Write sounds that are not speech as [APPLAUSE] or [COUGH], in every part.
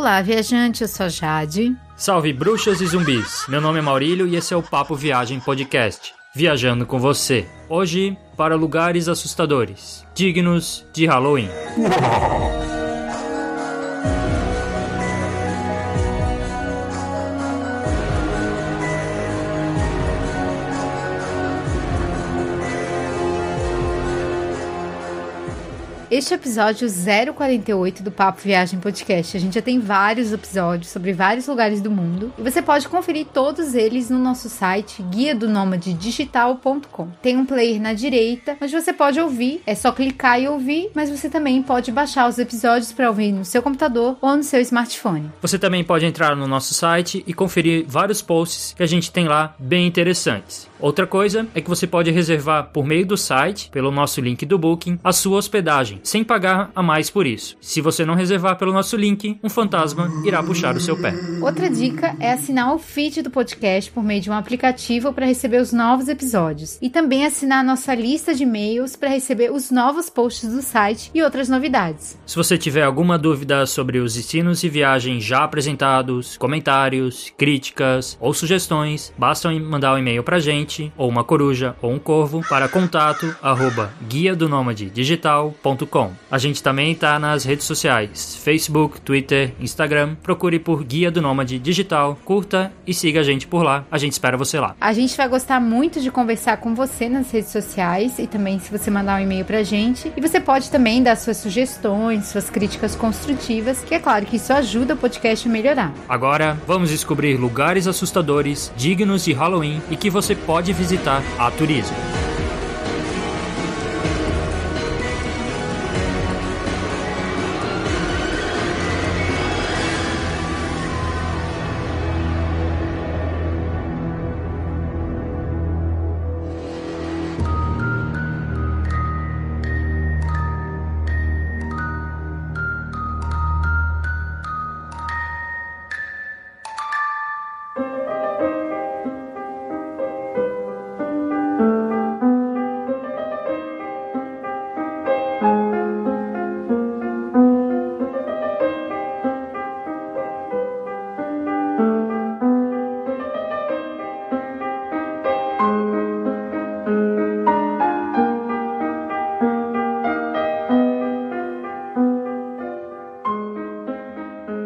Olá, viajante, eu sou a Jade. Salve bruxas e zumbis! Meu nome é Maurílio e esse é o Papo Viagem Podcast. Viajando com você. Hoje, para lugares assustadores, dignos de Halloween. [LAUGHS] Este episódio 048 do Papo Viagem Podcast. A gente já tem vários episódios sobre vários lugares do mundo e você pode conferir todos eles no nosso site guia do digital.com. Tem um player na direita, onde você pode ouvir, é só clicar e ouvir, mas você também pode baixar os episódios para ouvir no seu computador ou no seu smartphone. Você também pode entrar no nosso site e conferir vários posts que a gente tem lá bem interessantes. Outra coisa é que você pode reservar por meio do site, pelo nosso link do Booking, a sua hospedagem, sem pagar a mais por isso. Se você não reservar pelo nosso link, um fantasma irá puxar o seu pé. Outra dica é assinar o feed do podcast por meio de um aplicativo para receber os novos episódios e também assinar a nossa lista de e-mails para receber os novos posts do site e outras novidades. Se você tiver alguma dúvida sobre os destinos e viagens já apresentados, comentários, críticas ou sugestões, basta mandar um e-mail para gente ou uma coruja, ou um corvo, para contato arroba guia do digital.com. A gente também está nas redes sociais, Facebook, Twitter, Instagram. Procure por Guia do Nômade Digital, curta e siga a gente por lá. A gente espera você lá. A gente vai gostar muito de conversar com você nas redes sociais e também se você mandar um e-mail pra gente. E você pode também dar suas sugestões, suas críticas construtivas, que é claro que isso ajuda o podcast a melhorar. Agora, vamos descobrir lugares assustadores, dignos de Halloween e que você pode visitar a turismo.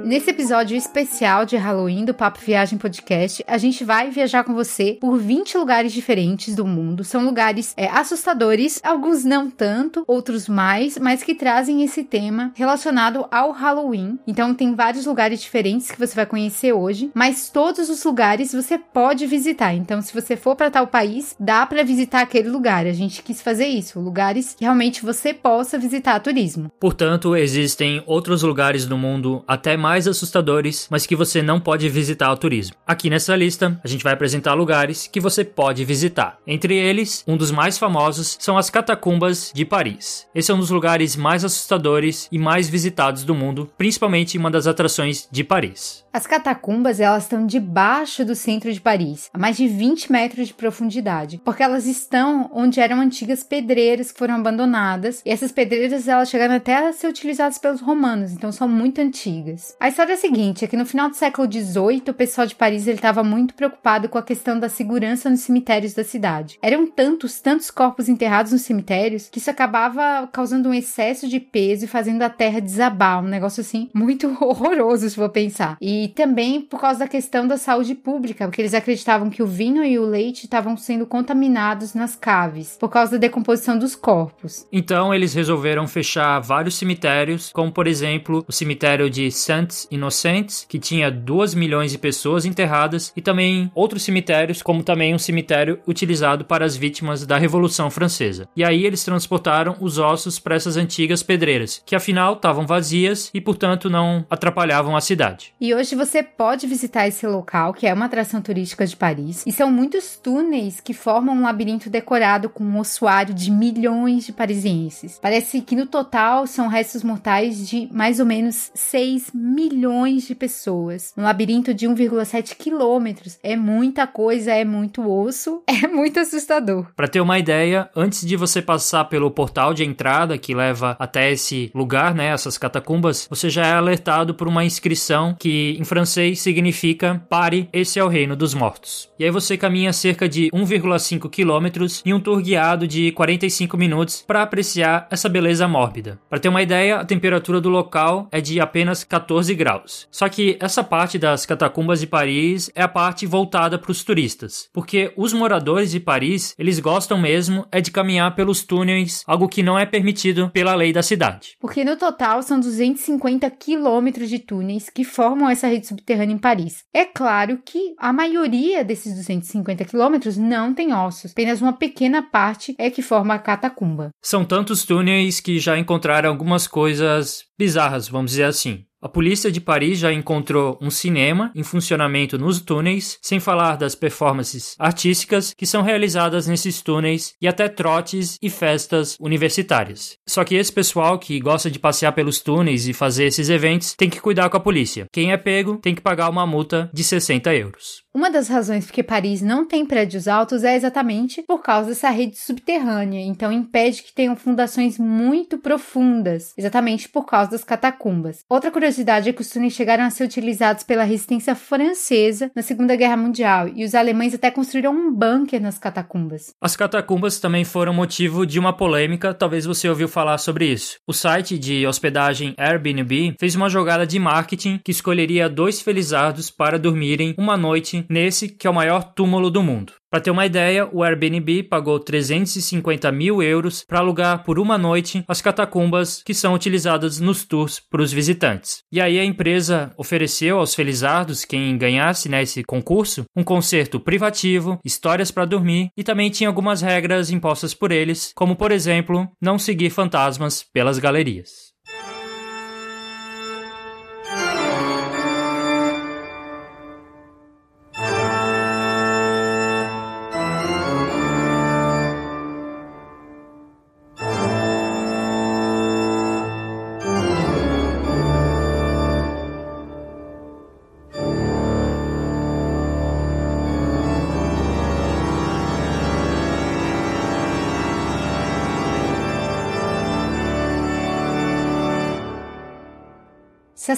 Nesse episódio especial de Halloween do Papo Viagem Podcast, a gente vai viajar com você por 20 lugares diferentes do mundo. São lugares é, assustadores, alguns não tanto, outros mais, mas que trazem esse tema relacionado ao Halloween. Então tem vários lugares diferentes que você vai conhecer hoje, mas todos os lugares você pode visitar. Então se você for para tal país, dá para visitar aquele lugar. A gente quis fazer isso, lugares que realmente você possa visitar turismo. Portanto, existem outros lugares do mundo até mais mais assustadores, mas que você não pode visitar ao turismo. Aqui nessa lista, a gente vai apresentar lugares que você pode visitar. Entre eles, um dos mais famosos são as catacumbas de Paris. Esse é um dos lugares mais assustadores e mais visitados do mundo, principalmente uma das atrações de Paris. As catacumbas, elas estão debaixo do centro de Paris, a mais de 20 metros de profundidade, porque elas estão onde eram antigas pedreiras que foram abandonadas, e essas pedreiras elas chegaram até a ser utilizadas pelos romanos, então são muito antigas. A história é a seguinte, é que no final do século XVIII, o pessoal de Paris estava muito preocupado com a questão da segurança nos cemitérios da cidade. Eram tantos, tantos corpos enterrados nos cemitérios, que isso acabava causando um excesso de peso e fazendo a terra desabar, um negócio assim muito [LAUGHS] horroroso, se for pensar. E também por causa da questão da saúde pública, porque eles acreditavam que o vinho e o leite estavam sendo contaminados nas caves, por causa da decomposição dos corpos. Então eles resolveram fechar vários cemitérios, como por exemplo o cemitério de Saint Inocentes, que tinha 2 milhões de pessoas enterradas, e também outros cemitérios, como também um cemitério utilizado para as vítimas da Revolução Francesa. E aí eles transportaram os ossos para essas antigas pedreiras, que afinal estavam vazias e, portanto, não atrapalhavam a cidade. E hoje você pode visitar esse local, que é uma atração turística de Paris, e são muitos túneis que formam um labirinto decorado com um ossuário de milhões de parisienses. Parece que no total são restos mortais de mais ou menos 6 milhões milhões de pessoas. Um labirinto de 1,7 quilômetros. É muita coisa, é muito osso, [LAUGHS] é muito assustador. Para ter uma ideia, antes de você passar pelo portal de entrada que leva até esse lugar, né, essas catacumbas, você já é alertado por uma inscrição que em francês significa pare, esse é o reino dos mortos. E aí você caminha cerca de 1,5 quilômetros em um tour guiado de 45 minutos para apreciar essa beleza mórbida. Para ter uma ideia, a temperatura do local é de apenas 14 graus. Só que essa parte das catacumbas de Paris é a parte voltada para os turistas, porque os moradores de Paris, eles gostam mesmo é de caminhar pelos túneis, algo que não é permitido pela lei da cidade. Porque no total são 250 quilômetros de túneis que formam essa rede subterrânea em Paris. É claro que a maioria desses 250 quilômetros não tem ossos, apenas uma pequena parte é que forma a catacumba. São tantos túneis que já encontraram algumas coisas bizarras, vamos dizer assim. A polícia de Paris já encontrou um cinema em funcionamento nos túneis, sem falar das performances artísticas que são realizadas nesses túneis e até trotes e festas universitárias. Só que esse pessoal que gosta de passear pelos túneis e fazer esses eventos tem que cuidar com a polícia. Quem é pego tem que pagar uma multa de 60 euros. Uma das razões porque Paris não tem prédios altos é exatamente por causa dessa rede subterrânea, então impede que tenham fundações muito profundas, exatamente por causa das catacumbas. Outra curiosidade é que os túneis chegaram a ser utilizados pela resistência francesa na Segunda Guerra Mundial e os alemães até construíram um bunker nas catacumbas. As catacumbas também foram motivo de uma polêmica, talvez você ouviu falar sobre isso. O site de hospedagem Airbnb fez uma jogada de marketing que escolheria dois felizardos para dormirem uma noite nesse que é o maior túmulo do mundo. Para ter uma ideia, o Airbnb pagou 350 mil euros para alugar por uma noite as catacumbas que são utilizadas nos tours para os visitantes. E aí a empresa ofereceu aos felizardos, quem ganhasse nesse né, concurso, um concerto privativo, histórias para dormir e também tinha algumas regras impostas por eles, como por exemplo, não seguir fantasmas pelas galerias.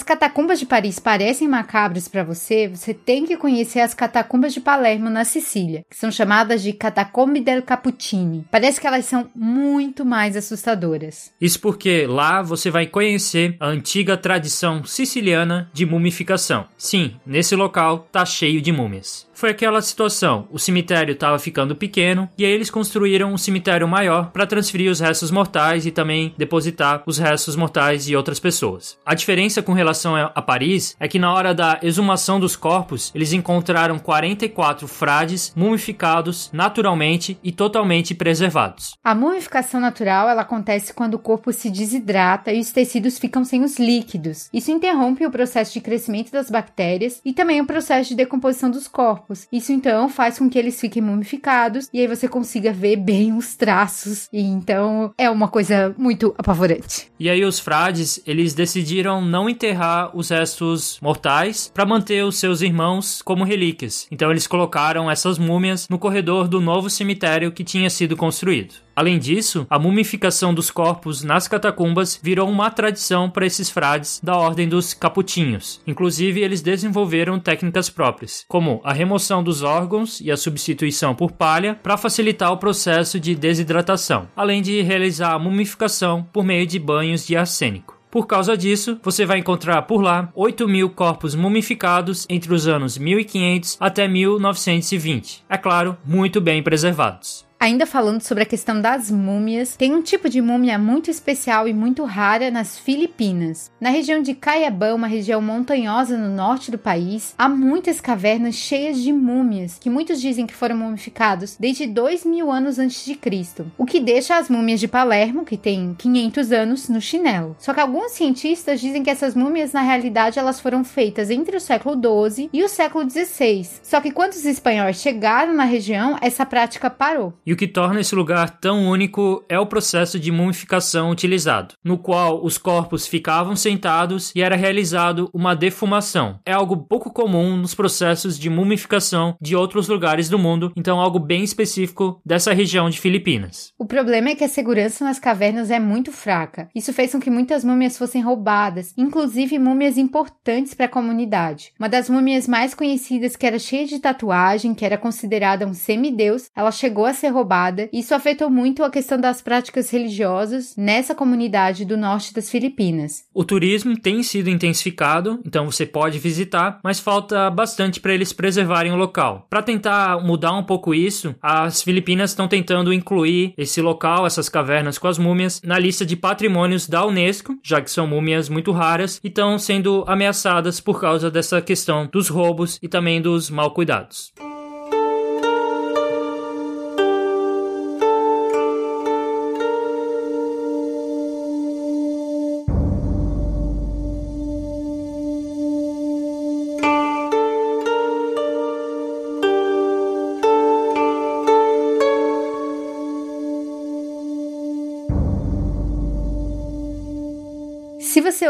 Catacumbas de Paris parecem macabras para você, você tem que conhecer as catacumbas de Palermo, na Sicília, que são chamadas de Catacombe del Cappuccini. Parece que elas são muito mais assustadoras. Isso porque lá você vai conhecer a antiga tradição siciliana de mumificação. Sim, nesse local tá cheio de múmias foi aquela situação: o cemitério estava ficando pequeno e aí eles construíram um cemitério maior para transferir os restos mortais e também depositar os restos mortais de outras pessoas. A diferença com relação a Paris é que na hora da exumação dos corpos, eles encontraram 44 frades mumificados naturalmente e totalmente preservados. A mumificação natural ela acontece quando o corpo se desidrata e os tecidos ficam sem os líquidos. Isso interrompe o processo de crescimento das bactérias e também o processo de decomposição dos corpos corpos. Isso então faz com que eles fiquem mumificados e aí você consiga ver bem os traços. E então é uma coisa muito apavorante. E aí os frades, eles decidiram não enterrar os restos mortais para manter os seus irmãos como relíquias. Então eles colocaram essas múmias no corredor do novo cemitério que tinha sido construído. Além disso, a mumificação dos corpos nas catacumbas virou uma tradição para esses frades da ordem dos caputinhos. Inclusive, eles desenvolveram técnicas próprias, como a remoção dos órgãos e a substituição por palha para facilitar o processo de desidratação, além de realizar a mumificação por meio de banhos de arsênico. Por causa disso, você vai encontrar por lá 8 mil corpos mumificados entre os anos 1500 até 1920. É claro, muito bem preservados. Ainda falando sobre a questão das múmias, tem um tipo de múmia muito especial e muito rara nas Filipinas. Na região de Caiabã, uma região montanhosa no norte do país, há muitas cavernas cheias de múmias, que muitos dizem que foram mumificados desde 2 mil anos antes de Cristo, o que deixa as múmias de Palermo, que tem 500 anos, no chinelo. Só que alguns cientistas dizem que essas múmias, na realidade, elas foram feitas entre o século 12 e o século 16. Só que quando os espanhóis chegaram na região, essa prática parou. E o que torna esse lugar tão único é o processo de mumificação utilizado, no qual os corpos ficavam sentados e era realizado uma defumação. É algo pouco comum nos processos de mumificação de outros lugares do mundo, então algo bem específico dessa região de Filipinas. O problema é que a segurança nas cavernas é muito fraca. Isso fez com que muitas múmias fossem roubadas, inclusive múmias importantes para a comunidade. Uma das múmias mais conhecidas, que era cheia de tatuagem, que era considerada um semideus, ela chegou a ser roubada. Isso afetou muito a questão das práticas religiosas nessa comunidade do norte das Filipinas. O turismo tem sido intensificado, então você pode visitar, mas falta bastante para eles preservarem o local. Para tentar mudar um pouco isso, as Filipinas estão tentando incluir esse local, essas cavernas com as múmias, na lista de patrimônios da Unesco, já que são múmias muito raras e estão sendo ameaçadas por causa dessa questão dos roubos e também dos mal cuidados.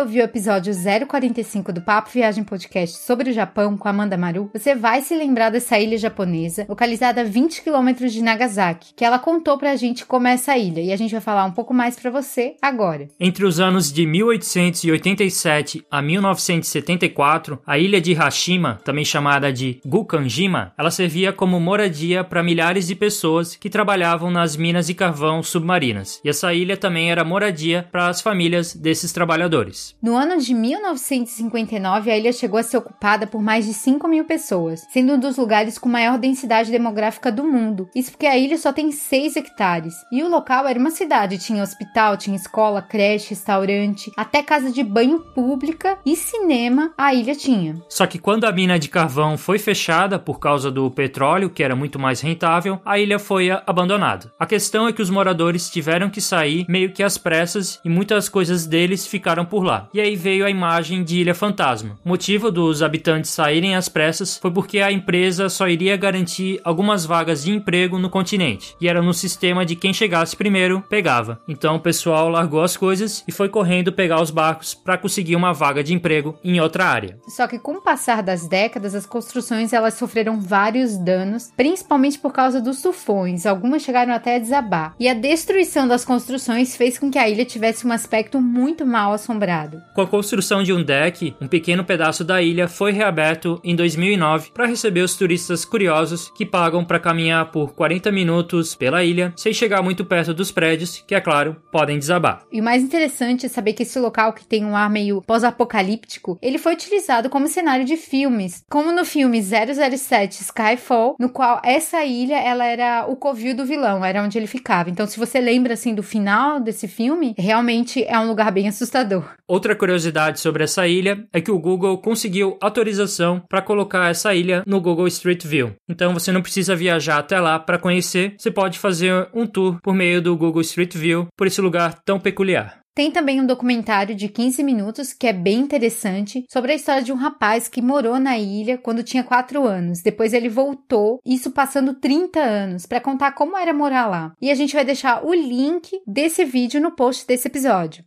Ouviu o episódio 045 do Papo Viagem Podcast sobre o Japão com Amanda Maru, você vai se lembrar dessa ilha japonesa, localizada a 20 quilômetros de Nagasaki, que ela contou pra gente como é essa ilha, e a gente vai falar um pouco mais pra você agora. Entre os anos de 1887 a 1974, a ilha de Hashima, também chamada de Gukanjima, ela servia como moradia para milhares de pessoas que trabalhavam nas minas de carvão submarinas. E essa ilha também era moradia para as famílias desses trabalhadores. No ano de 1959, a ilha chegou a ser ocupada por mais de 5 mil pessoas, sendo um dos lugares com maior densidade demográfica do mundo. Isso porque a ilha só tem 6 hectares. E o local era uma cidade, tinha hospital, tinha escola, creche, restaurante, até casa de banho pública e cinema a ilha tinha. Só que quando a mina de carvão foi fechada por causa do petróleo, que era muito mais rentável, a ilha foi abandonada. A questão é que os moradores tiveram que sair meio que às pressas e muitas coisas deles ficaram por lá. E aí veio a imagem de Ilha Fantasma. O motivo dos habitantes saírem às pressas foi porque a empresa só iria garantir algumas vagas de emprego no continente. E era no sistema de quem chegasse primeiro pegava. Então o pessoal largou as coisas e foi correndo pegar os barcos para conseguir uma vaga de emprego em outra área. Só que com o passar das décadas, as construções elas sofreram vários danos, principalmente por causa dos tufões. Algumas chegaram até a desabar. E a destruição das construções fez com que a ilha tivesse um aspecto muito mal assombrado assombrado. Com a construção de um deck, um pequeno pedaço da ilha foi reaberto em 2009 para receber os turistas curiosos que pagam para caminhar por 40 minutos pela ilha sem chegar muito perto dos prédios, que é claro, podem desabar. E o mais interessante é saber que esse local que tem um ar meio pós-apocalíptico, ele foi utilizado como cenário de filmes, como no filme 007 Skyfall, no qual essa ilha ela era o covil do vilão, era onde ele ficava. Então, se você lembra assim do final desse filme, realmente é um lugar bem assustador. Outra curiosidade sobre essa ilha é que o Google conseguiu autorização para colocar essa ilha no Google Street View. Então você não precisa viajar até lá para conhecer, você pode fazer um tour por meio do Google Street View por esse lugar tão peculiar. Tem também um documentário de 15 minutos que é bem interessante sobre a história de um rapaz que morou na ilha quando tinha 4 anos. Depois ele voltou, isso passando 30 anos, para contar como era morar lá. E a gente vai deixar o link desse vídeo no post desse episódio.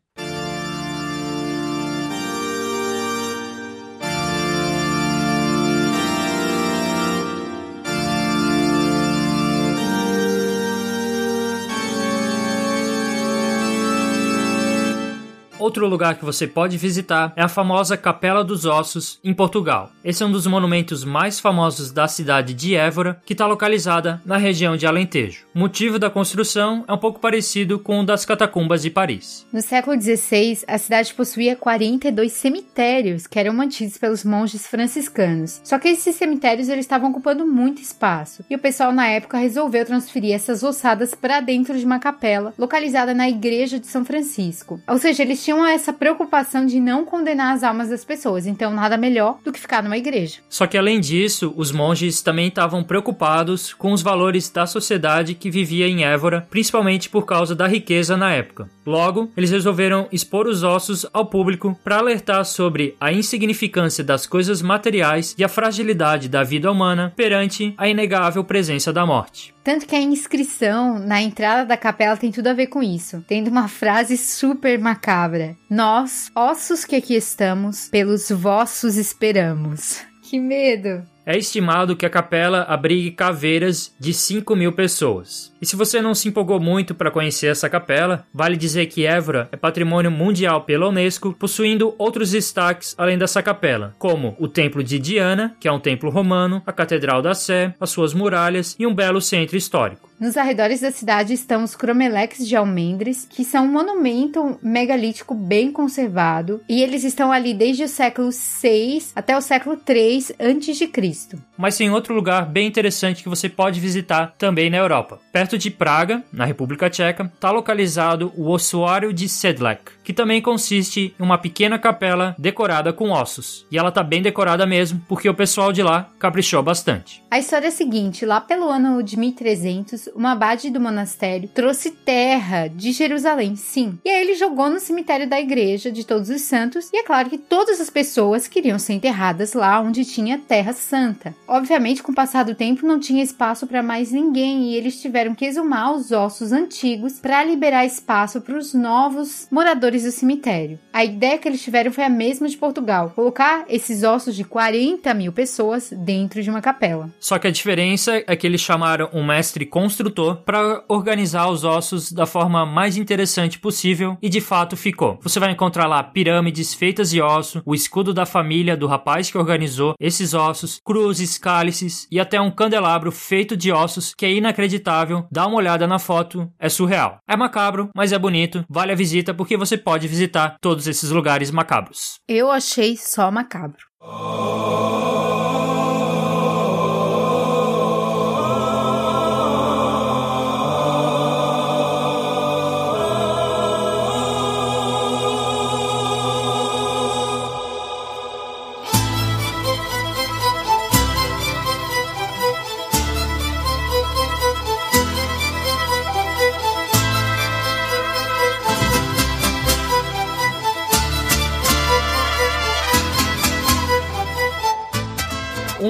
Outro lugar que você pode visitar é a famosa Capela dos Ossos, em Portugal. Esse é um dos monumentos mais famosos da cidade de Évora, que está localizada na região de Alentejo. O motivo da construção é um pouco parecido com o das catacumbas de Paris. No século XVI, a cidade possuía 42 cemitérios que eram mantidos pelos monges franciscanos. Só que esses cemitérios eles estavam ocupando muito espaço, e o pessoal na época resolveu transferir essas ossadas para dentro de uma capela localizada na igreja de São Francisco. Ou seja, eles tinham essa preocupação de não condenar as almas das pessoas, então nada melhor do que ficar numa igreja. Só que além disso, os monges também estavam preocupados com os valores da sociedade que vivia em Évora, principalmente por causa da riqueza na época. Logo, eles resolveram expor os ossos ao público para alertar sobre a insignificância das coisas materiais e a fragilidade da vida humana perante a inegável presença da morte. Tanto que a inscrição na entrada da capela tem tudo a ver com isso, tendo uma frase super macabra: Nós, ossos que aqui estamos, pelos vossos esperamos. Que medo! É estimado que a capela abrigue caveiras de 5 mil pessoas. E se você não se empolgou muito para conhecer essa capela, vale dizer que Évora é patrimônio mundial pela Unesco, possuindo outros destaques além dessa capela, como o Templo de Diana, que é um templo romano, a Catedral da Sé, as suas muralhas e um belo centro histórico. Nos arredores da cidade estão os cromeleques de almendres, que são um monumento megalítico bem conservado, e eles estão ali desde o século 6 até o século 3 a.C. Mas tem outro lugar bem interessante que você pode visitar também na Europa. Perto de Praga, na República Tcheca, está localizado o Ossuário de Sedlec, que também consiste em uma pequena capela decorada com ossos. E ela tá bem decorada mesmo, porque o pessoal de lá caprichou bastante. A história é a seguinte: lá pelo ano de 1300, uma abade do monastério trouxe terra de Jerusalém, sim. E aí ele jogou no cemitério da igreja de Todos os Santos, e é claro que todas as pessoas queriam ser enterradas lá onde tinha terra santa. Obviamente, com o passar do tempo, não tinha espaço para mais ninguém e eles tiveram que exumar os ossos antigos para liberar espaço para os novos moradores do cemitério. A ideia que eles tiveram foi a mesma de Portugal: colocar esses ossos de 40 mil pessoas dentro de uma capela. Só que a diferença é que eles chamaram um mestre construtor para organizar os ossos da forma mais interessante possível e de fato ficou. Você vai encontrar lá pirâmides feitas de osso, o escudo da família do rapaz que organizou esses ossos, cruzes, cálices e até um candelabro feito de ossos que é inacreditável. Dá uma olhada na foto, é surreal. É macabro, mas é bonito, vale a visita porque você pode visitar todos esses lugares macabros. Eu achei só macabro. Um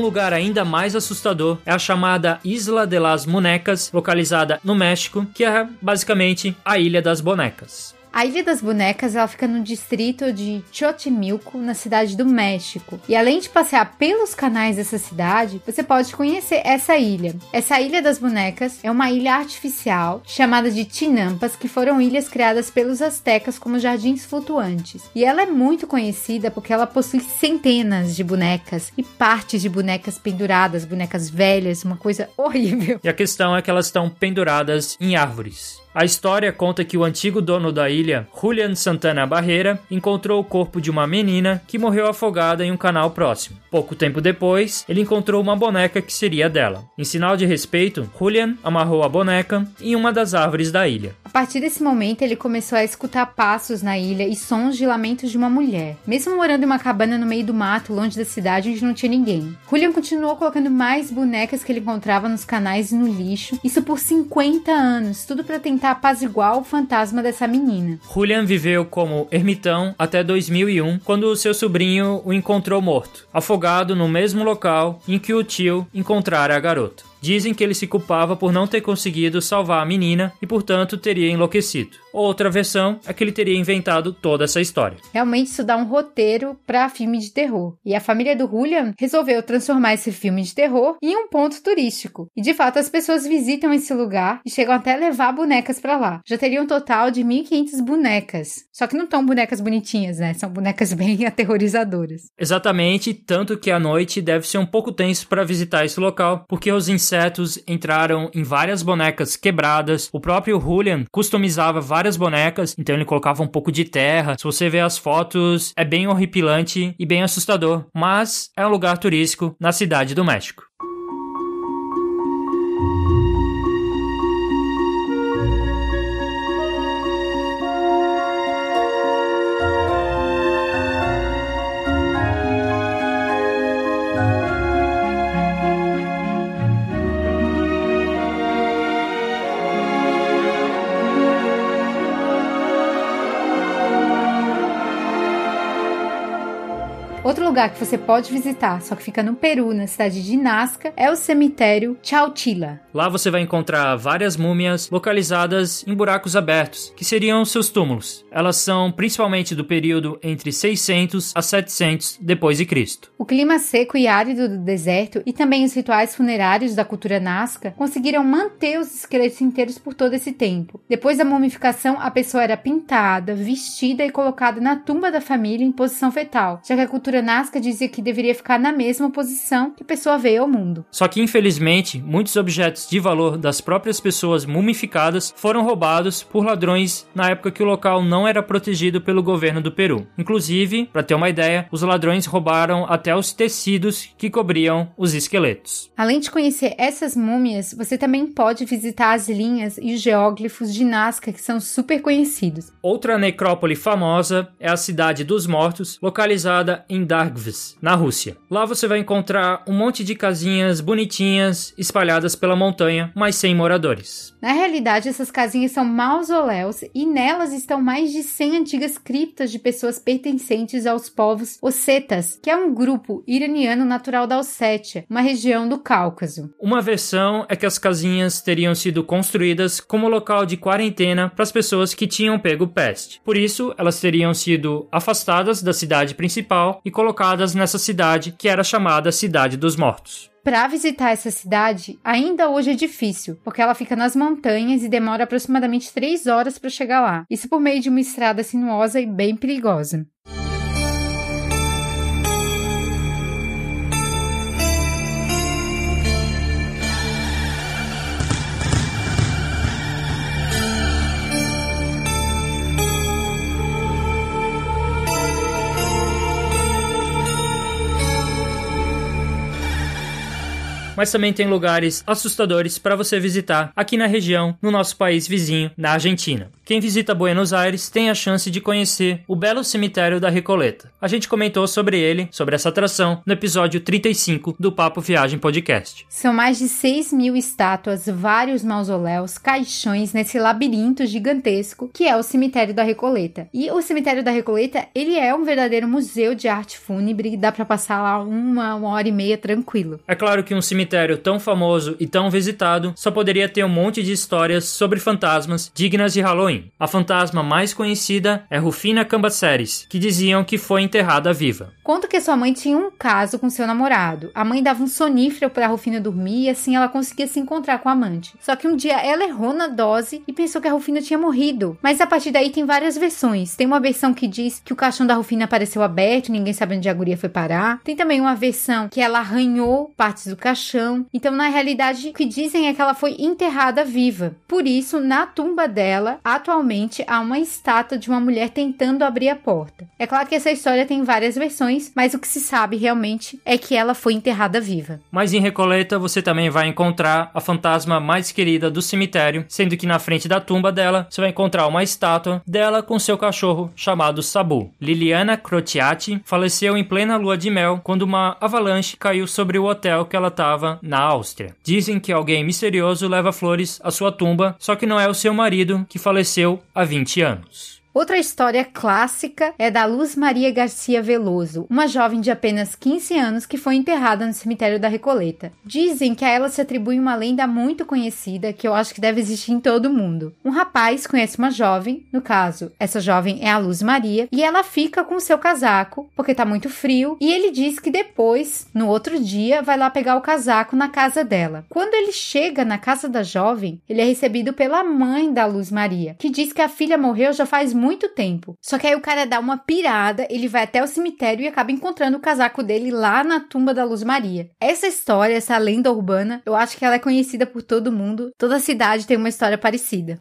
lugar ainda mais assustador é a chamada Isla de las Monecas, localizada no México, que é basicamente a Ilha das Bonecas. A Ilha das Bonecas ela fica no distrito de Xochimilco, na cidade do México. E além de passear pelos canais dessa cidade, você pode conhecer essa ilha. Essa Ilha das Bonecas é uma ilha artificial chamada de Tinampas, que foram ilhas criadas pelos astecas como jardins flutuantes. E ela é muito conhecida porque ela possui centenas de bonecas e partes de bonecas penduradas, bonecas velhas, uma coisa [LAUGHS] horrível. E a questão é que elas estão penduradas em árvores. A história conta que o antigo dono da ilha, Julian Santana Barreira, encontrou o corpo de uma menina que morreu afogada em um canal próximo. Pouco tempo depois, ele encontrou uma boneca que seria dela. Em sinal de respeito, Julian amarrou a boneca em uma das árvores da ilha. A partir desse momento, ele começou a escutar passos na ilha e sons de lamentos de uma mulher. Mesmo morando em uma cabana no meio do mato, longe da cidade onde não tinha ninguém. Julian continuou colocando mais bonecas que ele encontrava nos canais e no lixo, isso por 50 anos, tudo para tentar tentar apaziguar o fantasma dessa menina. Julian viveu como ermitão até 2001, quando seu sobrinho o encontrou morto, afogado no mesmo local em que o tio encontrara a garota. Dizem que ele se culpava por não ter conseguido salvar a menina e, portanto, teria enlouquecido. Outra versão é que ele teria inventado toda essa história. Realmente isso dá um roteiro para filme de terror. E a família do Julian resolveu transformar esse filme de terror em um ponto turístico. E de fato as pessoas visitam esse lugar e chegam até a levar bonecas para lá. Já teria um total de 1500 bonecas. Só que não tão bonecas bonitinhas, né? São bonecas [LAUGHS] bem aterrorizadoras. Exatamente, tanto que a noite deve ser um pouco tenso para visitar esse local, porque os insetos entraram em várias bonecas quebradas. O próprio Julian customizava várias bonecas, então ele colocava um pouco de terra. Se você vê as fotos, é bem horripilante e bem assustador, mas é um lugar turístico na cidade do México. Lugar que você pode visitar, só que fica no Peru, na cidade de Nazca, é o cemitério Chautila. Lá você vai encontrar várias múmias localizadas em buracos abertos, que seriam seus túmulos. Elas são principalmente do período entre 600 a 700 depois de Cristo. O clima seco e árido do deserto e também os rituais funerários da cultura Nazca conseguiram manter os esqueletos inteiros por todo esse tempo. Depois da mumificação, a pessoa era pintada, vestida e colocada na tumba da família em posição fetal, já que a cultura Nazca dizia que deveria ficar na mesma posição que a pessoa veio ao mundo. Só que infelizmente, muitos objetos de valor das próprias pessoas mumificadas foram roubados por ladrões na época que o local não era protegido pelo governo do Peru. Inclusive, para ter uma ideia, os ladrões roubaram até os tecidos que cobriam os esqueletos. Além de conhecer essas múmias, você também pode visitar as linhas e os geóglifos de Nazca que são super conhecidos. Outra necrópole famosa é a cidade dos mortos, localizada em Na Rússia. Lá você vai encontrar um monte de casinhas bonitinhas espalhadas pela montanha, mas sem moradores. Na realidade, essas casinhas são mausoléus e nelas estão mais de 100 antigas criptas de pessoas pertencentes aos povos ossetas, que é um grupo iraniano natural da Ossétia, uma região do Cáucaso. Uma versão é que as casinhas teriam sido construídas como local de quarentena para as pessoas que tinham pego peste. Por isso, elas teriam sido afastadas da cidade principal e colocadas nessa cidade que era chamada Cidade dos Mortos. Para visitar essa cidade, ainda hoje é difícil, porque ela fica nas montanhas e demora aproximadamente 3 horas para chegar lá. Isso por meio de uma estrada sinuosa e bem perigosa. Mas também tem lugares assustadores para você visitar aqui na região, no nosso país vizinho, na Argentina. Quem visita Buenos Aires tem a chance de conhecer o belo cemitério da Recoleta. A gente comentou sobre ele, sobre essa atração, no episódio 35 do Papo Viagem Podcast. São mais de 6 mil estátuas, vários mausoléus, caixões nesse labirinto gigantesco que é o cemitério da Recoleta. E o cemitério da Recoleta, ele é um verdadeiro museu de arte fúnebre, dá para passar lá uma, uma hora e meia tranquilo. É claro que um cemitério tão famoso e tão visitado só poderia ter um monte de histórias sobre fantasmas dignas de Halloween. A fantasma mais conhecida é Rufina Cambaceres, que diziam que foi enterrada viva. Conta que sua mãe tinha um caso com seu namorado. A mãe dava um sonífero para Rufina dormir e assim ela conseguia se encontrar com a amante. Só que um dia ela errou na dose e pensou que a Rufina tinha morrido. Mas a partir daí tem várias versões. Tem uma versão que diz que o caixão da Rufina apareceu aberto, ninguém sabe onde a guria foi parar. Tem também uma versão que ela arranhou partes do caixão. Então, na realidade, o que dizem é que ela foi enterrada viva. Por isso, na tumba dela, atualmente há uma estátua de uma mulher tentando abrir a porta. É claro que essa história tem várias versões, mas o que se sabe realmente é que ela foi enterrada viva. Mas em Recoleta você também vai encontrar a fantasma mais querida do cemitério, sendo que na frente da tumba dela você vai encontrar uma estátua dela com seu cachorro chamado Sabu. Liliana Crociati faleceu em plena lua de mel quando uma avalanche caiu sobre o hotel que ela estava na Áustria. Dizem que alguém misterioso leva flores à sua tumba, só que não é o seu marido que faleceu há 20 anos. Outra história clássica é da Luz Maria Garcia Veloso, uma jovem de apenas 15 anos que foi enterrada no cemitério da Recoleta. Dizem que a ela se atribui uma lenda muito conhecida que eu acho que deve existir em todo mundo. Um rapaz conhece uma jovem, no caso, essa jovem é a Luz Maria, e ela fica com seu casaco porque tá muito frio, e ele diz que depois, no outro dia, vai lá pegar o casaco na casa dela. Quando ele chega na casa da jovem, ele é recebido pela mãe da Luz Maria, que diz que a filha morreu já faz muito tempo. Só que aí o cara dá uma pirada, ele vai até o cemitério e acaba encontrando o casaco dele lá na tumba da Luz Maria. Essa história, essa lenda urbana, eu acho que ela é conhecida por todo mundo. Toda cidade tem uma história parecida.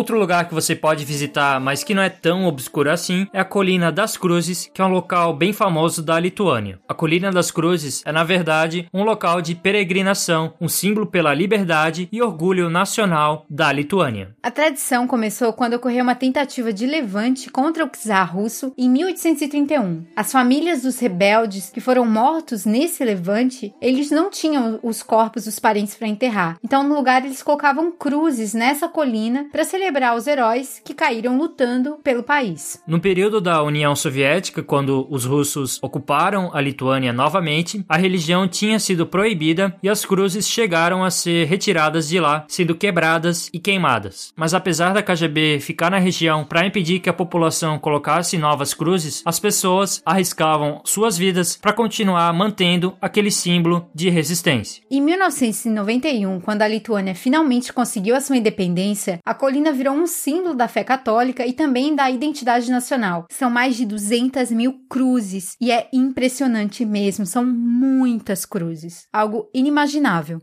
Outro lugar que você pode visitar, mas que não é tão obscuro assim, é a Colina das Cruzes, que é um local bem famoso da Lituânia. A Colina das Cruzes é, na verdade, um local de peregrinação, um símbolo pela liberdade e orgulho nacional da Lituânia. A tradição começou quando ocorreu uma tentativa de levante contra o czar russo em 1831. As famílias dos rebeldes que foram mortos nesse levante, eles não tinham os corpos dos parentes para enterrar. Então, no lugar, eles colocavam cruzes nessa colina para celebrar os heróis que caíram lutando pelo país. No período da União Soviética, quando os russos ocuparam a Lituânia novamente, a religião tinha sido proibida e as cruzes chegaram a ser retiradas de lá, sendo quebradas e queimadas. Mas apesar da KGB ficar na região para impedir que a população colocasse novas cruzes, as pessoas arriscavam suas vidas para continuar mantendo aquele símbolo de resistência. Em 1991, quando a Lituânia finalmente conseguiu a sua independência, a colina virou um símbolo da fé católica e também da identidade nacional. São mais de 200 mil cruzes e é impressionante mesmo, são muitas cruzes. Algo inimaginável.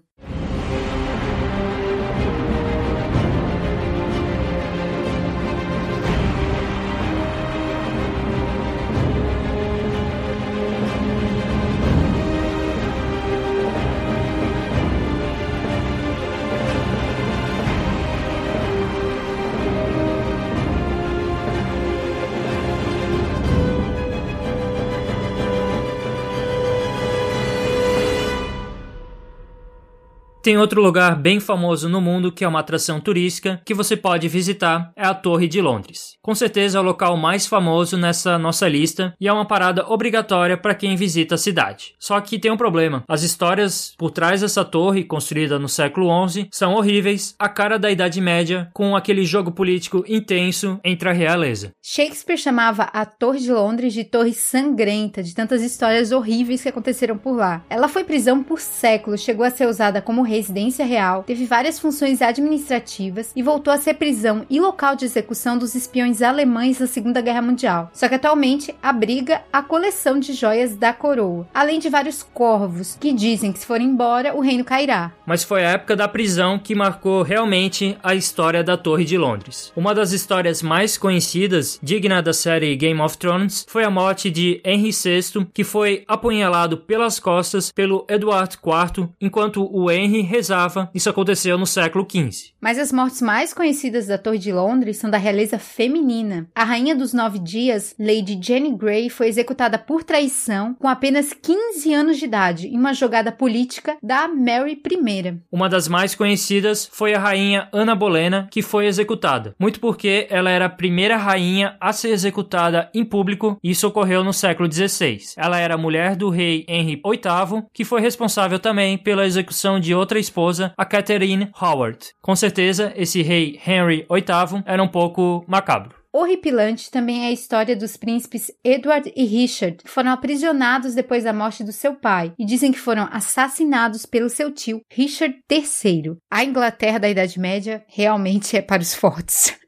Tem outro lugar bem famoso no mundo que é uma atração turística que você pode visitar, é a Torre de Londres. Com certeza é o local mais famoso nessa nossa lista e é uma parada obrigatória para quem visita a cidade. Só que tem um problema: as histórias por trás dessa torre, construída no século XI, são horríveis, a cara da Idade Média, com aquele jogo político intenso entre a realeza. Shakespeare chamava a Torre de Londres de Torre Sangrenta, de tantas histórias horríveis que aconteceram por lá. Ela foi prisão por séculos, chegou a ser usada como residência real, teve várias funções administrativas e voltou a ser prisão e local de execução dos espiões alemães na Segunda Guerra Mundial. Só que atualmente abriga a coleção de joias da coroa, além de vários corvos que dizem que se for embora o reino cairá. Mas foi a época da prisão que marcou realmente a história da Torre de Londres. Uma das histórias mais conhecidas, digna da série Game of Thrones, foi a morte de Henry VI, que foi apunhalado pelas costas pelo Edward IV, enquanto o Henry rezava. Isso aconteceu no século XV. Mas as mortes mais conhecidas da Torre de Londres são da realeza feminina. A rainha dos nove dias, Lady Jenny Grey, foi executada por traição com apenas 15 anos de idade em uma jogada política da Mary I. Uma das mais conhecidas foi a rainha Ana Bolena, que foi executada. Muito porque ela era a primeira rainha a ser executada em público. E isso ocorreu no século XVI. Ela era mulher do rei Henry VIII, que foi responsável também pela execução de outra outra esposa, a Catherine Howard. Com certeza, esse rei Henry VIII era um pouco macabro. Horripilante também é a história dos príncipes Edward e Richard, que foram aprisionados depois da morte do seu pai e dizem que foram assassinados pelo seu tio, Richard III. A Inglaterra da Idade Média realmente é para os fortes.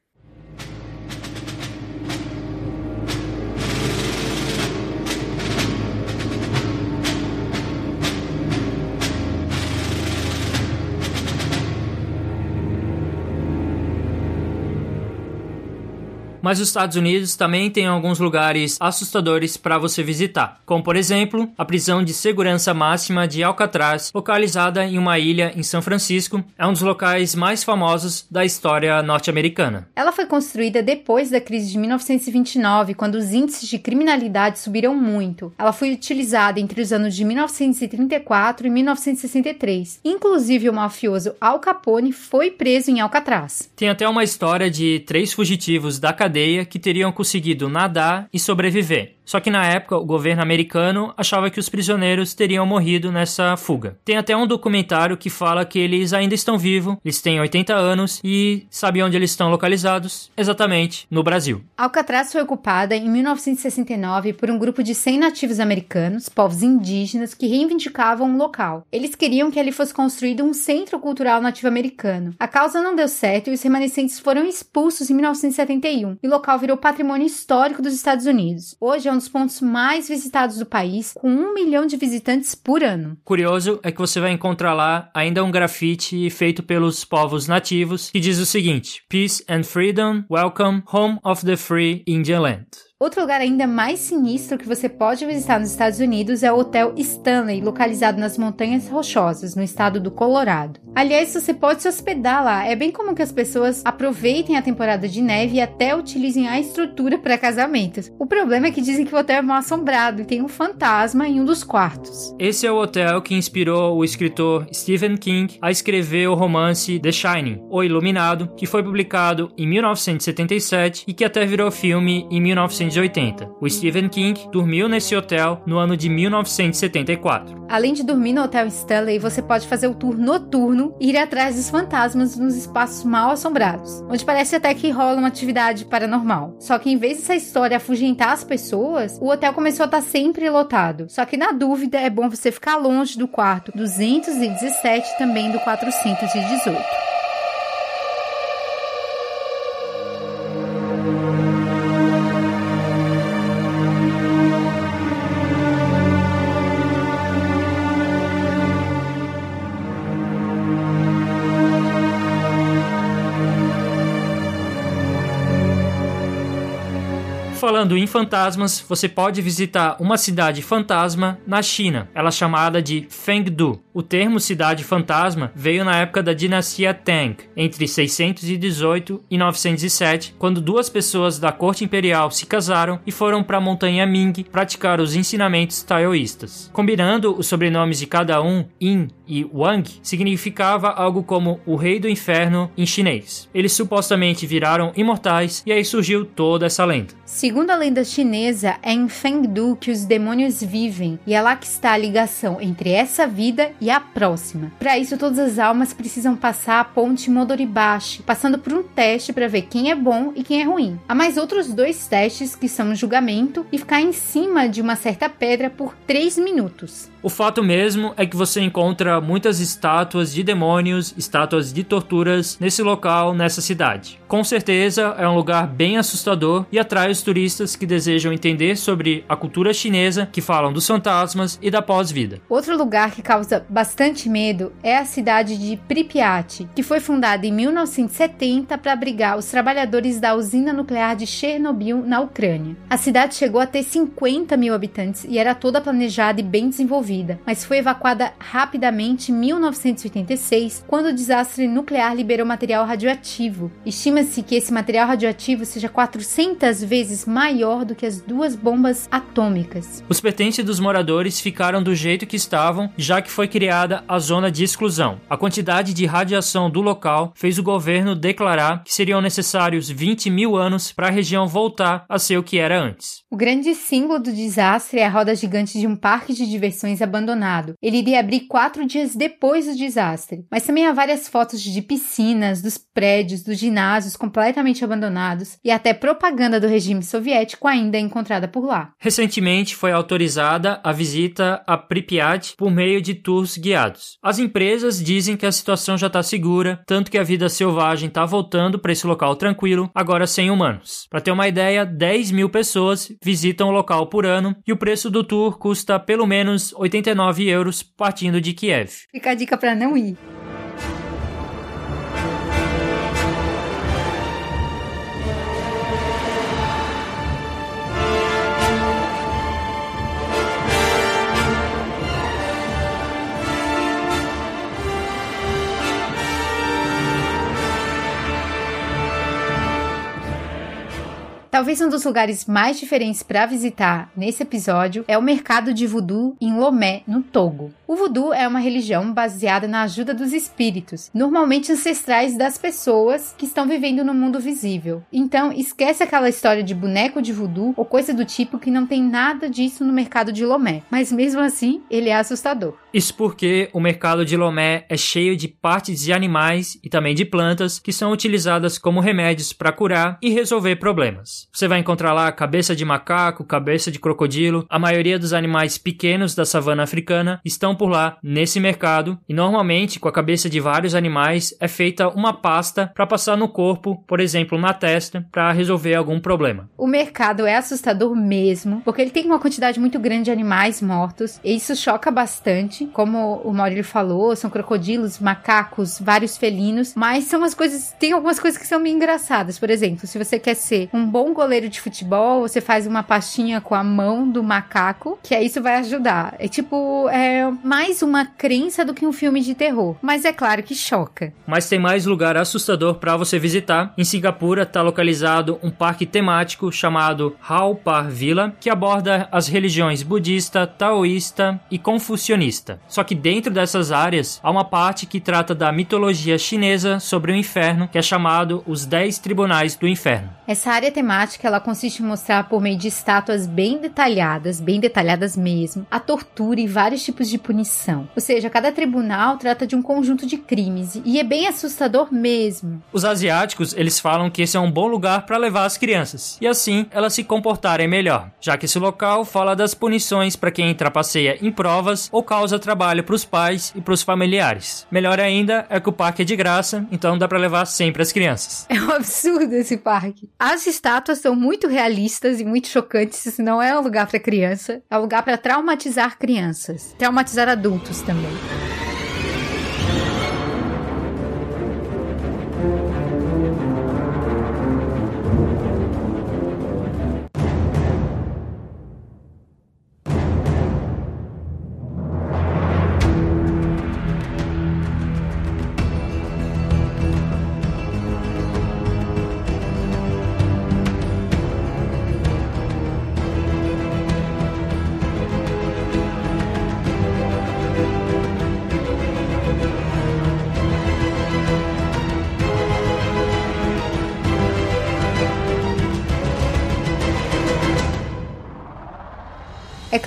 Mas os Estados Unidos também tem alguns lugares assustadores para você visitar, como por exemplo a prisão de segurança máxima de Alcatraz, localizada em uma ilha em São Francisco, é um dos locais mais famosos da história norte-americana. Ela foi construída depois da crise de 1929, quando os índices de criminalidade subiram muito. Ela foi utilizada entre os anos de 1934 e 1963. Inclusive o mafioso Al Capone foi preso em Alcatraz. Tem até uma história de três fugitivos da cadeia que teriam conseguido nadar e sobreviver. Só que na época o governo americano achava que os prisioneiros teriam morrido nessa fuga. Tem até um documentário que fala que eles ainda estão vivos, eles têm 80 anos e sabe onde eles estão localizados? Exatamente, no Brasil. Alcatraz foi ocupada em 1969 por um grupo de 100 nativos americanos, povos indígenas, que reivindicavam o local. Eles queriam que ali fosse construído um centro cultural nativo americano. A causa não deu certo e os remanescentes foram expulsos em 1971 e o local virou patrimônio histórico dos Estados Unidos. Hoje é um dos pontos mais visitados do país, com um milhão de visitantes por ano. Curioso é que você vai encontrar lá ainda um grafite feito pelos povos nativos que diz o seguinte: Peace and freedom, welcome, home of the free Indian land. Outro lugar ainda mais sinistro que você pode visitar nos Estados Unidos é o Hotel Stanley, localizado nas Montanhas Rochosas, no estado do Colorado. Aliás, você pode se hospedar lá. É bem comum que as pessoas aproveitem a temporada de neve e até utilizem a estrutura para casamentos. O problema é que dizem que o hotel é mal assombrado e tem um fantasma em um dos quartos. Esse é o hotel que inspirou o escritor Stephen King a escrever o romance The Shining, O Iluminado, que foi publicado em 1977 e que até virou filme em 1980. 1980. O Stephen King dormiu nesse hotel no ano de 1974. Além de dormir no Hotel Stanley, você pode fazer o tour noturno e ir atrás dos fantasmas nos espaços mal assombrados, onde parece até que rola uma atividade paranormal. Só que em vez dessa história afugentar as pessoas, o hotel começou a estar sempre lotado. Só que na dúvida é bom você ficar longe do quarto 217 também do 418. Falando em fantasmas, você pode visitar uma cidade fantasma na China. Ela é chamada de Fengdu. O termo cidade fantasma veio na época da dinastia Tang, entre 618 e 907, quando duas pessoas da corte imperial se casaram e foram para a montanha Ming praticar os ensinamentos taoístas. Combinando os sobrenomes de cada um, Yin e Wang, significava algo como o rei do inferno em chinês. Eles supostamente viraram imortais e aí surgiu toda essa lenda. Segundo a lenda chinesa, é em Fengdu que os demônios vivem e é lá que está a ligação entre essa vida e a próxima. Para isso, todas as almas precisam passar a ponte Modoribashi, passando por um teste para ver quem é bom e quem é ruim. Há mais outros dois testes que são julgamento e ficar em cima de uma certa pedra por 3 minutos. O fato mesmo é que você encontra muitas estátuas de demônios, estátuas de torturas nesse local, nessa cidade. Com certeza é um lugar bem assustador e atrai os turistas que desejam entender sobre a cultura chinesa, que falam dos fantasmas e da pós-vida. Outro lugar que causa bastante medo é a cidade de Pripyat, que foi fundada em 1970 para abrigar os trabalhadores da usina nuclear de Chernobyl na Ucrânia. A cidade chegou a ter 50 mil habitantes e era toda planejada e bem desenvolvida vida, mas foi evacuada rapidamente em 1986, quando o desastre nuclear liberou material radioativo. Estima-se que esse material radioativo seja 400 vezes maior do que as duas bombas atômicas. Os pertences dos moradores ficaram do jeito que estavam, já que foi criada a zona de exclusão. A quantidade de radiação do local fez o governo declarar que seriam necessários 20 mil anos para a região voltar a ser o que era antes. O grande símbolo do desastre é a roda gigante de um parque de diversões abandonado. Ele iria abrir quatro dias depois do desastre. Mas também há várias fotos de piscinas, dos prédios, dos ginásios completamente abandonados e até propaganda do regime soviético ainda encontrada por lá. Recentemente foi autorizada a visita a Pripyat por meio de tours guiados. As empresas dizem que a situação já está segura, tanto que a vida selvagem está voltando para esse local tranquilo, agora sem humanos. Para ter uma ideia, 10 mil pessoas visitam o local por ano e o preço do tour custa pelo menos 89 euros partindo de Kiev. Fica a dica para não ir. Talvez um dos lugares mais diferentes para visitar nesse episódio é o mercado de voodoo em Lomé, no Togo. O voodoo é uma religião baseada na ajuda dos espíritos, normalmente ancestrais das pessoas que estão vivendo no mundo visível. Então, esquece aquela história de boneco de voodoo ou coisa do tipo que não tem nada disso no mercado de Lomé, mas mesmo assim, ele é assustador. Isso porque o mercado de Lomé é cheio de partes de animais e também de plantas que são utilizadas como remédios para curar e resolver problemas. Você vai encontrar lá cabeça de macaco, cabeça de crocodilo. A maioria dos animais pequenos da savana africana estão por lá nesse mercado e normalmente com a cabeça de vários animais é feita uma pasta para passar no corpo, por exemplo, na testa, para resolver algum problema. O mercado é assustador mesmo, porque ele tem uma quantidade muito grande de animais mortos, e isso choca bastante, como o Maurílio falou, são crocodilos, macacos, vários felinos, mas são as coisas, tem algumas coisas que são meio engraçadas. Por exemplo, se você quer ser um bom goleiro de futebol, você faz uma pastinha com a mão do macaco, que aí isso vai ajudar. É tipo, é mais uma crença do que um filme de terror, mas é claro que choca. Mas tem mais lugar assustador para você visitar. Em Singapura está localizado um parque temático chamado Hao Par Villa, que aborda as religiões budista, taoísta e confucionista. Só que dentro dessas áreas há uma parte que trata da mitologia chinesa sobre o inferno, que é chamado os Dez Tribunais do Inferno. Essa área temática ela consiste em mostrar por meio de estátuas bem detalhadas, bem detalhadas mesmo, a tortura e vários tipos de punição. Ou seja, cada tribunal trata de um conjunto de crimes e é bem assustador mesmo. Os asiáticos, eles falam que esse é um bom lugar para levar as crianças e assim elas se comportarem melhor, já que esse local fala das punições para quem trapaceia em provas ou causa trabalho para os pais e para os familiares. Melhor ainda é que o parque é de graça, então dá para levar sempre as crianças. [LAUGHS] É um absurdo esse parque. As estátuas são muito realistas e muito chocantes. Isso não é um lugar para criança, é um lugar para traumatizar crianças, traumatizar adultos também.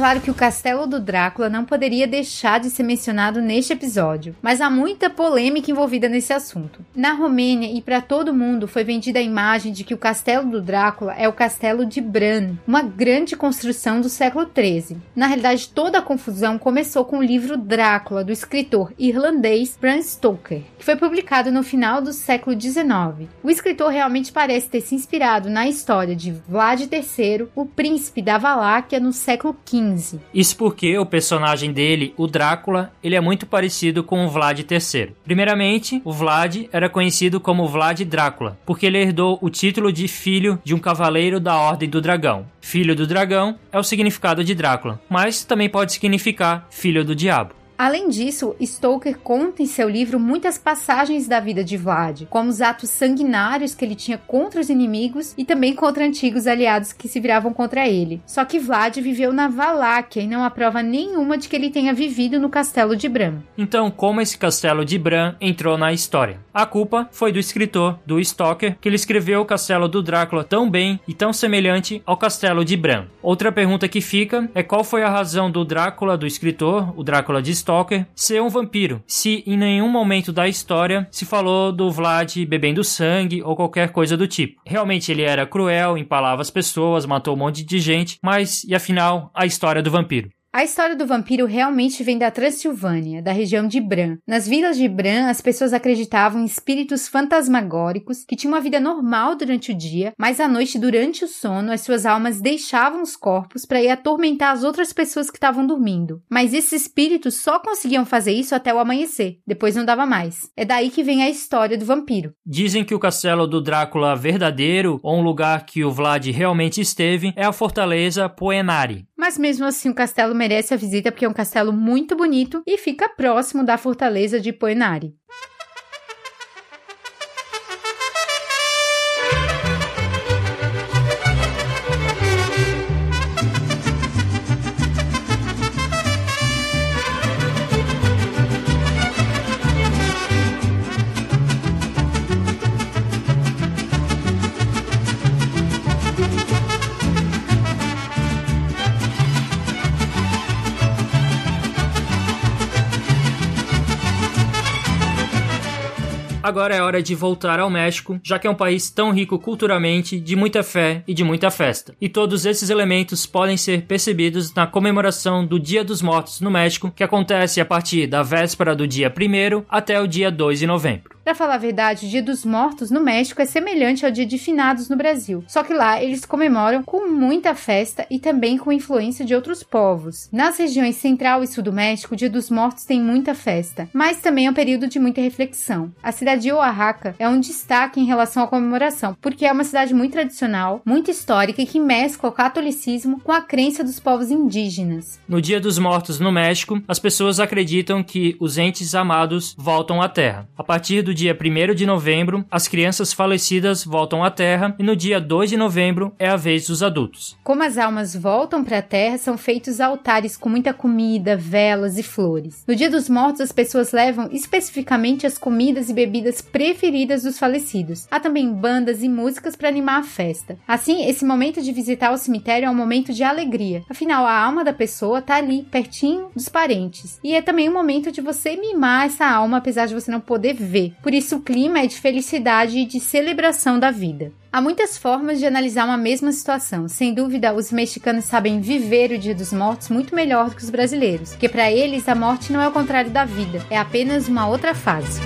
Claro que o castelo do Drácula não poderia deixar de ser mencionado neste episódio, mas há muita polêmica envolvida nesse assunto. Na Romênia e para todo mundo foi vendida a imagem de que o castelo do Drácula é o castelo de Bran, uma grande construção do século XIII. Na realidade, toda a confusão começou com o livro Drácula do escritor irlandês Bram Stoker, que foi publicado no final do século XIX. O escritor realmente parece ter se inspirado na história de Vlad III, o príncipe da Valáquia no século XV XV. Isso porque o personagem dele, o Drácula, ele é muito parecido com o Vlad III. Primeiramente, o Vlad era conhecido como Vlad Drácula, porque ele herdou o título de filho de um cavaleiro da Ordem do Dragão. Filho do Dragão é o significado de Drácula, mas também pode significar filho do diabo. Além disso, Stoker conta em seu livro muitas passagens da vida de Vlad, como os atos sanguinários que ele tinha contra os inimigos e também contra antigos aliados que se viravam contra ele. Só que Vlad viveu na Valáquia e não há prova nenhuma de que ele tenha vivido no castelo de Bran. Então, como esse castelo de Bran entrou na história? A culpa foi do escritor, do Stoker, que ele escreveu o castelo do Drácula tão bem e tão semelhante ao castelo de Bran. Outra pergunta que fica é qual foi a razão do Drácula, do escritor, o Drácula de Stoker, Ser um vampiro, se em nenhum momento da história se falou do Vlad bebendo sangue ou qualquer coisa do tipo. Realmente ele era cruel, empalava as pessoas, matou um monte de gente, mas e afinal a história do vampiro? A história do vampiro realmente vem da Transilvânia, da região de Bran. Nas vilas de Bran, as pessoas acreditavam em espíritos fantasmagóricos que tinham uma vida normal durante o dia, mas à noite, durante o sono, as suas almas deixavam os corpos para ir atormentar as outras pessoas que estavam dormindo. Mas esses espíritos só conseguiam fazer isso até o amanhecer, depois não dava mais. É daí que vem a história do vampiro. Dizem que o castelo do Drácula verdadeiro, ou um lugar que o Vlad realmente esteve, é a fortaleza Poenari. Mas mesmo assim, o castelo merece a visita porque é um castelo muito bonito e fica próximo da fortaleza de Poenari. Agora é hora de voltar ao México, já que é um país tão rico culturalmente, de muita fé e de muita festa. E todos esses elementos podem ser percebidos na comemoração do Dia dos Mortos no México, que acontece a partir da véspera do dia 1 até o dia 2 de novembro. Para falar a verdade, o Dia dos Mortos no México é semelhante ao Dia de Finados no Brasil, só que lá eles comemoram com muita festa e também com influência de outros povos. Nas regiões central e sul do México, o Dia dos Mortos tem muita festa, mas também é um período de muita reflexão. A cidade de Oaxaca é um destaque em relação à comemoração, porque é uma cidade muito tradicional, muito histórica e que mescla o catolicismo com a crença dos povos indígenas. No Dia dos Mortos no México, as pessoas acreditam que os entes amados voltam à Terra. A partir do do dia 1 de novembro, as crianças falecidas voltam à Terra e no dia 2 de novembro é a vez dos adultos. Como as almas voltam para a Terra, são feitos altares com muita comida, velas e flores. No Dia dos Mortos, as pessoas levam especificamente as comidas e bebidas preferidas dos falecidos. Há também bandas e músicas para animar a festa. Assim, esse momento de visitar o cemitério é um momento de alegria. Afinal, a alma da pessoa está ali, pertinho dos parentes. E é também um momento de você mimar essa alma, apesar de você não poder ver. Por isso, o clima é de felicidade e de celebração da vida. Há muitas formas de analisar uma mesma situação. Sem dúvida, os mexicanos sabem viver o Dia dos Mortos muito melhor do que os brasileiros, porque para eles a morte não é o contrário da vida, é apenas uma outra fase.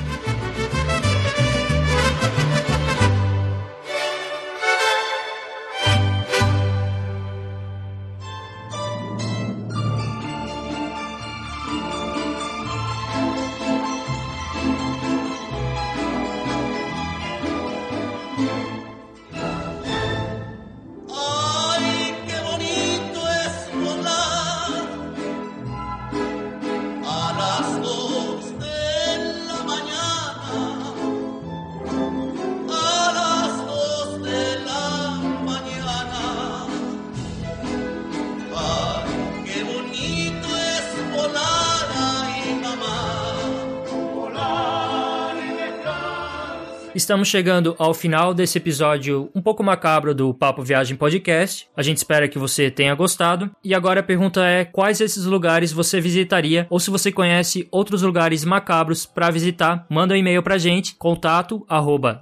Estamos chegando ao final desse episódio um pouco macabro do Papo Viagem Podcast. A gente espera que você tenha gostado. E agora a pergunta é: quais esses lugares você visitaria? Ou se você conhece outros lugares macabros para visitar, manda um e-mail pra gente, contato arroba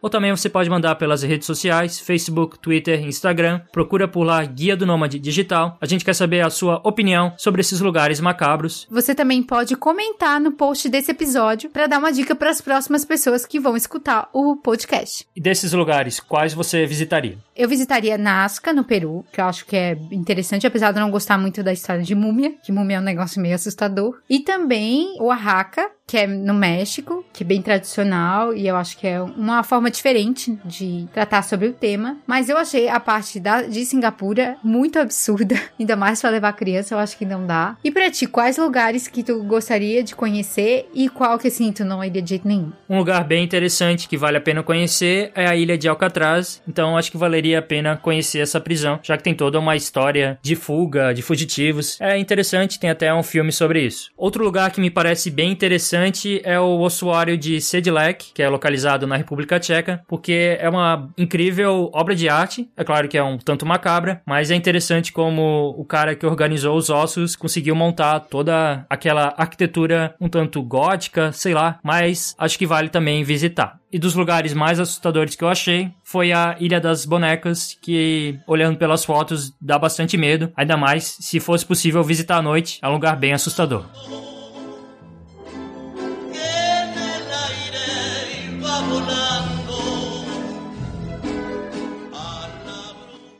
ou também você pode mandar pelas redes sociais, Facebook, Twitter, Instagram. Procura por lá Guia do Nômade Digital. A gente quer saber a sua opinião sobre esses lugares macabros. Você também pode comentar no post desse episódio para dar uma dica para as próximas pessoas que vão escutar o podcast. E desses lugares, quais você visitaria? Eu visitaria Nazca, no Peru, que eu acho que é interessante, apesar de eu não gostar muito da história de múmia, que múmia é um negócio meio assustador. E também Oaxaca, que é no México, que é bem tradicional e eu acho que é uma forma diferente de tratar sobre o tema. Mas eu achei a parte da, de Singapura muito absurda, [LAUGHS] ainda mais para levar criança, eu acho que não dá. E para ti, quais lugares que tu gostaria de conhecer e qual que assim tu não iria de jeito nenhum? Um lugar bem interessante que vale a pena conhecer é a ilha de Alcatraz, então acho que valeria a pena conhecer essa prisão, já que tem toda uma história de fuga, de fugitivos. É interessante, tem até um filme sobre isso. Outro lugar que me parece bem interessante interessante é o ossuário de Sedlec, que é localizado na República Tcheca, porque é uma incrível obra de arte. É claro que é um tanto macabra, mas é interessante como o cara que organizou os ossos conseguiu montar toda aquela arquitetura um tanto gótica, sei lá, mas acho que vale também visitar. E dos lugares mais assustadores que eu achei foi a Ilha das Bonecas, que olhando pelas fotos dá bastante medo, ainda mais se fosse possível visitar à noite, é um lugar bem assustador.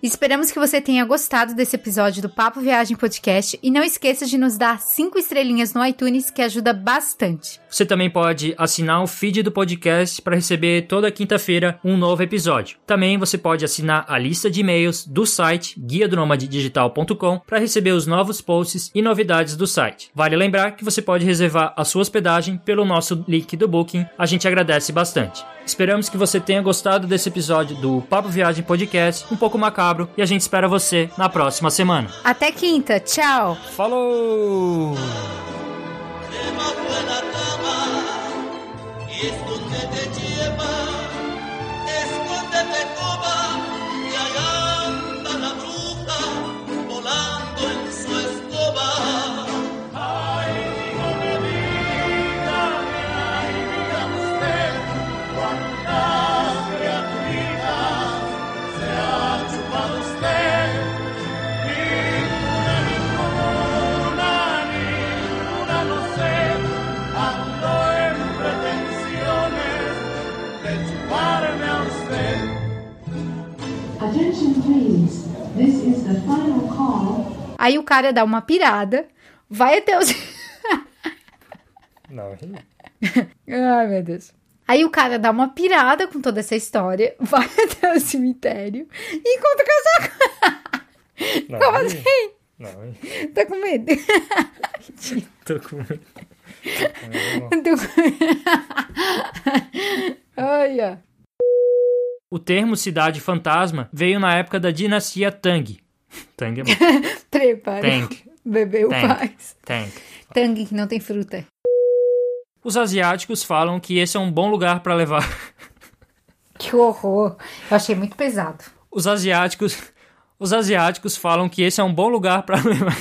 Esperamos que você tenha gostado desse episódio do Papo Viagem Podcast e não esqueça de nos dar cinco estrelinhas no iTunes que ajuda bastante. Você também pode assinar o feed do podcast para receber toda quinta-feira um novo episódio. Também você pode assinar a lista de e-mails do site guia do digital.com para receber os novos posts e novidades do site. Vale lembrar que você pode reservar a sua hospedagem pelo nosso link do Booking. A gente agradece bastante. Esperamos que você tenha gostado desse episódio do Papo Viagem Podcast, um pouco macabro, e a gente espera você na próxima semana. Até quinta, tchau! Falou! Aí o cara dá uma pirada, vai até os. Não, Ai, meu Deus. Aí o cara dá uma pirada com toda essa história, vai [LAUGHS] até o cemitério e encontra o casaco. não. Como assim? Não, Tá [LAUGHS] com medo? tô com medo. Tô com... Olha. O termo cidade fantasma veio na época da dinastia Tang. [LAUGHS] Tang é bom. [LAUGHS] Trepa. Tang. Bebeu Tang. paz. Tang. Tangue que não tem fruta. Os asiáticos falam que esse é um bom lugar para levar. [LAUGHS] Que horror. Eu achei muito pesado. Os asiáticos, os asiáticos falam que esse é um bom lugar para levar.